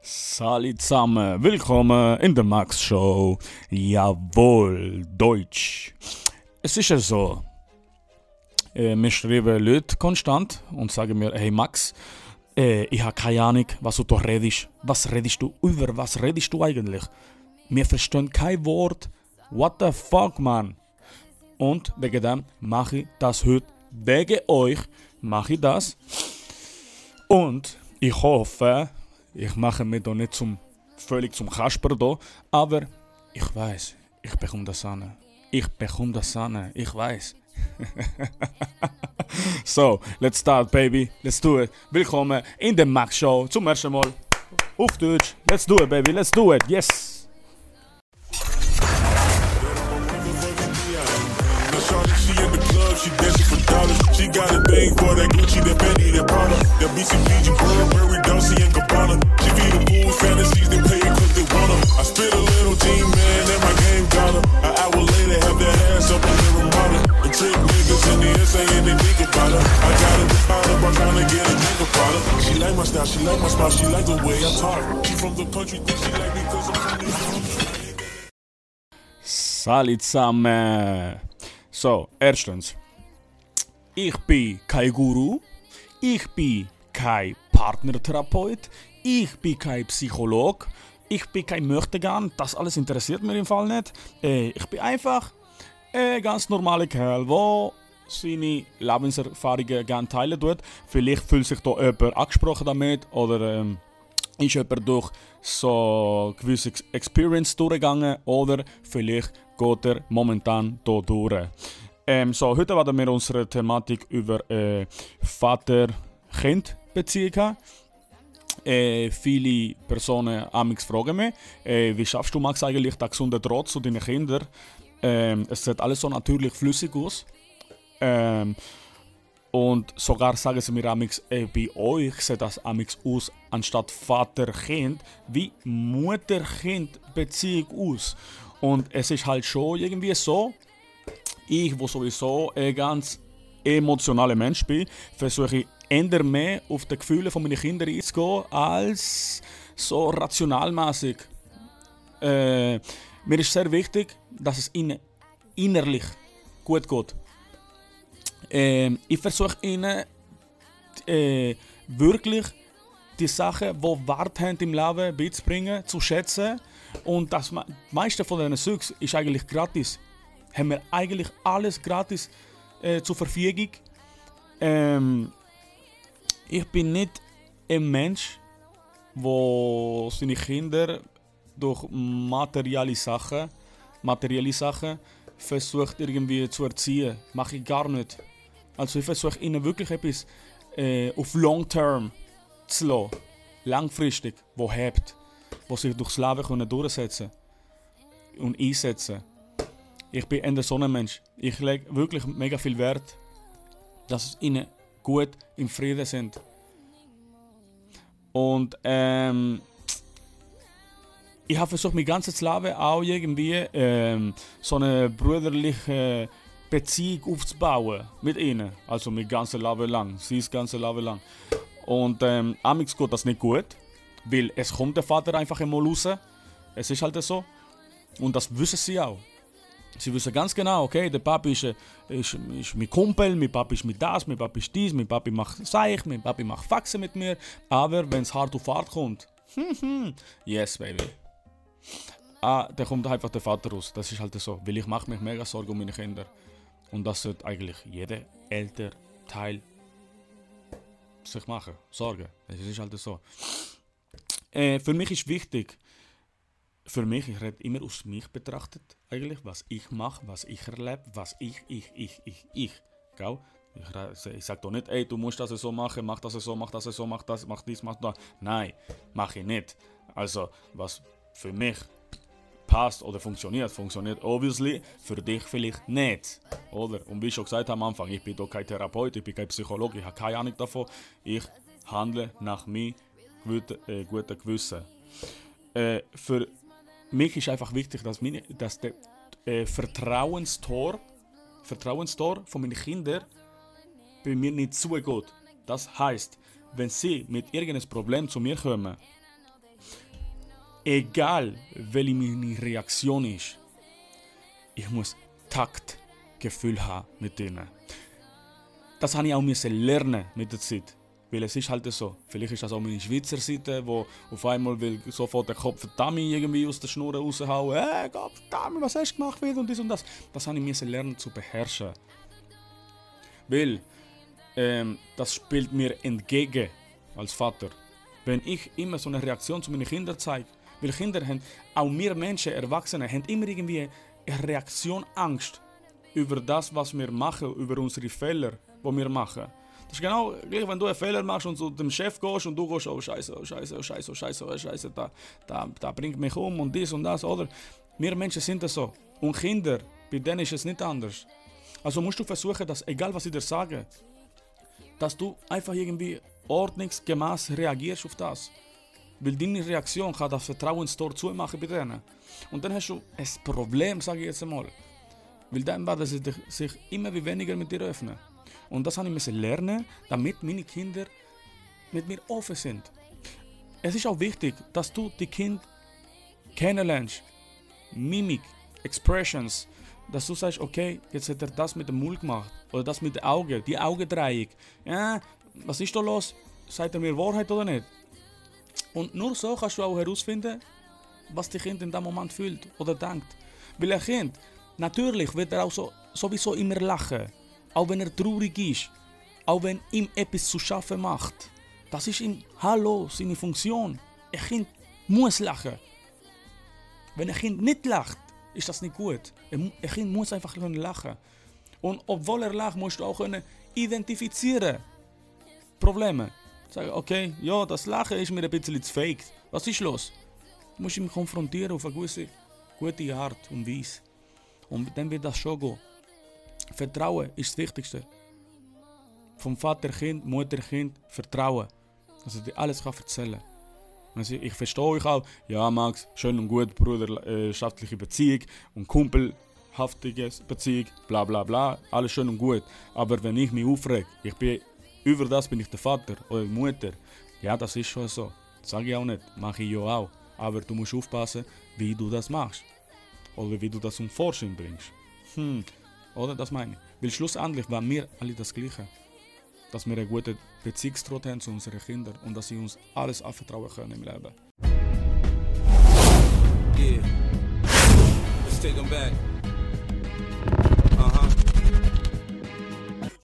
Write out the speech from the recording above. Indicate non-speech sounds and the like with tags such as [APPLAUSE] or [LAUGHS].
Salut zusammen, willkommen in der Max Show. Jawohl, Deutsch. Es ist ja so, äh, mir schreiben Leute konstant und sagen mir, hey Max, äh, ich habe keine Ahnung, was du da redest. Was redest du über? Was redest du eigentlich? Wir verstehen kein Wort. What the fuck, man? Und wegen dem mache ich das heute. Wegen euch mache ich das. Und ich hoffe, ich mache mich da nicht zum, völlig zum Kasper da, aber ich weiß, ich bekomme das an. Ich bekomme das an, ich weiß. [LAUGHS] so, let's start, baby. Let's do it. Willkommen in der Max Show zum ersten Mal auf Deutsch. Let's do it, baby. Let's do it. Yes. She dancing for dollars. She got a thing for that Gucci, that Fendi, that Prada, that BCBG, Burberry, Dolce and Gabbana. She feed the fools fantasies, they play it 'cause they want 'em. I spit a little team, man, and my game got her. An hour later, have that ass up on the Ramada. And trick niggas in the SA and they think about her. I got out of I'm trying to get a drink about her. She like my style, she like my smile, she like the way I talk. She from the country, think she like me 'cause I'm from York. Salut zusammen. So, erstens. Ich bin kein Guru. Ich bin kein Partnertherapeut. Ich bin kein Psychologe. Ich bin kein Möchtegern. Das alles interessiert mir im Fall nicht. Äh, ich bin einfach ein ganz normaler Kerl, der seine Lebenserfahrungen gerne teilen tut. Vielleicht fühlt sich da jemand angesprochen damit oder ähm, ist jemand durch so gewisse Ex- Experience durchgegangen oder vielleicht geht er momentan hier durch. Ähm, so, heute werden wir unsere Thematik über äh, Vater-Kind-Beziehung haben. Äh, viele Personen amix fragen mich, äh, wie schaffst du Max eigentlich den gesunden Draht zu deinen Kindern? Ähm, es sieht alles so natürlich flüssig aus. Ähm, und sogar sagen sie mir amix, äh, bei euch sieht das amix aus, anstatt Vater-Kind, wie Mutter-Kind-Beziehung aus. Und es ist halt schon irgendwie so, ich, wo sowieso ein ganz emotionaler Mensch bin, versuche eher mehr auf die Gefühle von meinen Kindern einzugehen, als so rationalmäßig. Äh, mir ist sehr wichtig, dass es ihnen innerlich gut geht. Ähm, ich versuche ihnen äh, wirklich die Sachen, die Wert haben im Leben, beizubringen, zu schätzen. Und das me- meiste von diesen Zeugs ist eigentlich gratis. Haben wir eigentlich alles gratis äh, zur Verfügung. Ähm, ich bin nicht ein Mensch, wo seine Kinder durch materielle Sachen, materielle Sachen versucht irgendwie zu erziehen. Mache ich gar nicht. Also ich versuche ihnen wirklich etwas äh, auf Long Term zu lassen. Langfristig, wo hebt, wo sich durchs Leben können durchsetzen und einsetzen. Ich bin ein Mensch. Ich lege wirklich mega viel Wert, dass es ihnen gut im Frieden sind. Und ähm, ich habe versucht, mein ganzes Leben auch irgendwie ähm, so eine brüderliche Beziehung aufzubauen mit ihnen. Also mein ganzes Leben lang, sie das ganze Leben lang. Und ähm, amix geht das nicht gut, weil es kommt der Vater einfach einmal raus. Es ist halt so. Und das wissen sie auch. Sie wissen ganz genau, okay, der Papi ist, äh, ist, ist mein Kumpel, mein Papi ist mit das, mein Papi ist dies, mein Papi macht Seich, mein Papi macht Faxen mit mir. Aber wenn es hart auf hart kommt, yes, baby. Ah, dann kommt einfach der Vater raus. Das ist halt so. Weil ich mache mich mega Sorgen um meine Kinder. Und das sollte eigentlich jeder ältere Teil sich machen. Sorgen. Es ist halt so. Äh, für mich ist wichtig, für mich, ich rede immer aus mich betrachtet, eigentlich, was ich mache, was ich erlebe, was ich, ich, ich, ich, ich. Gell? Ich, ich sage doch nicht, ey, du musst das so machen, mach das so, mach das so, mach das, mach dies, mach das. Nein, mache ich nicht. Also, was für mich passt oder funktioniert, funktioniert obviously, für dich vielleicht nicht. Oder? Und wie ich schon gesagt habe am Anfang, ich bin doch kein Therapeut, ich bin kein Psychologe, ich habe keine Ahnung davon. Ich handle nach meinem guten, äh, guten Gewissen. Äh, für mich ist einfach wichtig, dass, meine, dass der äh, Vertrauenstor, Vertrauenstor von meinen Kindern bei mir nicht zugeht. Das heißt, wenn sie mit irgendeinem Problem zu mir kommen egal welche meine Reaktion ist, ich muss Taktgefühl haben mit denen. Das habe ich auch lernen mit der Zeit. Weil es ist halt so. Vielleicht ist das auch meine Schweizer Seite, wo auf einmal will sofort der Kopf Dummy irgendwie aus der Schnur raushauen. Hey, Gott, Dummy, was hast du gemacht wieder und dies und das. Das habe ich müssen lernen zu beherrschen. Weil ähm, das spielt mir entgegen als Vater. Wenn ich immer so eine Reaktion zu meinen Kindern zeige, weil Kinder haben, auch wir Menschen, Erwachsene, haben immer irgendwie eine Reaktion Angst über das, was wir machen, über unsere Fehler, die wir machen. Das ist genau gleich, wenn du einen Fehler machst und zu dem Chef gehst und du gehst, oh Scheiße, oh Scheiße, oh Scheiße, oh Scheiße, oh Scheiße, da, da, da bringt mich um und dies und das, oder? Wir Menschen sind das so. Und Kinder, bei denen ist es nicht anders. Also musst du versuchen, dass, egal was sie dir sagen, dass du einfach irgendwie ordnungsgemäß reagierst auf das. Weil deine Reaktion kann das Vertrauenstor zumachen bei denen. Und dann hast du ein Problem, sage ich jetzt einmal. Weil dann werden sie sich immer weniger mit dir öffnen. Und das habe ich lernen, damit meine Kinder mit mir offen sind. Es ist auch wichtig, dass du die Kind kennenlernst. Mimik, Expressions. Dass du sagst, okay, jetzt hat er das mit dem Mund gemacht. Oder das mit den Augen, die Augendreieck. Ja, was ist da los? Sagt er mir Wahrheit oder nicht? Und nur so kannst du auch herausfinden, was die Kind in dem Moment fühlt oder denkt. Weil ein Kind, natürlich wird er auch so, sowieso immer lachen. Auch wenn er traurig ist. Auch wenn ihm etwas zu schaffen macht. Das ist ihm, hallo, seine Funktion. Ein Kind muss lachen. Wenn ein Kind nicht lacht, ist das nicht gut. Ein Kind muss einfach lachen. Und obwohl er lacht, musst du auch können identifizieren. Probleme. Sagen, okay, ja, das Lachen ist mir ein bisschen zu fake. Was ist los? Du musst ihn konfrontieren auf eine gewisse, gute Art und Weise. Und dann wird das schon gehen. Vertrauen ist das Wichtigste. Vom Vater, Kind, Mutter, Kind, Vertrauen. Also die alles kann erzählen. Also ich verstehe euch auch, ja Max, schön und gut, bruderschaftliche Beziehung und kumpelhaftige Beziehung, bla bla bla, alles schön und gut. Aber wenn ich mich aufrege, ich bin, über das bin ich der Vater oder die Mutter, ja das ist schon so. Sage ich auch nicht, mache ich ja auch. Aber du musst aufpassen, wie du das machst. Oder wie du das zum Vorschein bringst. Hm, oder? Das meine ich. Weil schlussendlich waren wir alle das Gleiche. Dass wir eine gute Beziehungsdraht haben zu unseren Kindern und dass sie uns alles anvertrauen können im Leben. Yeah. Let's take them back.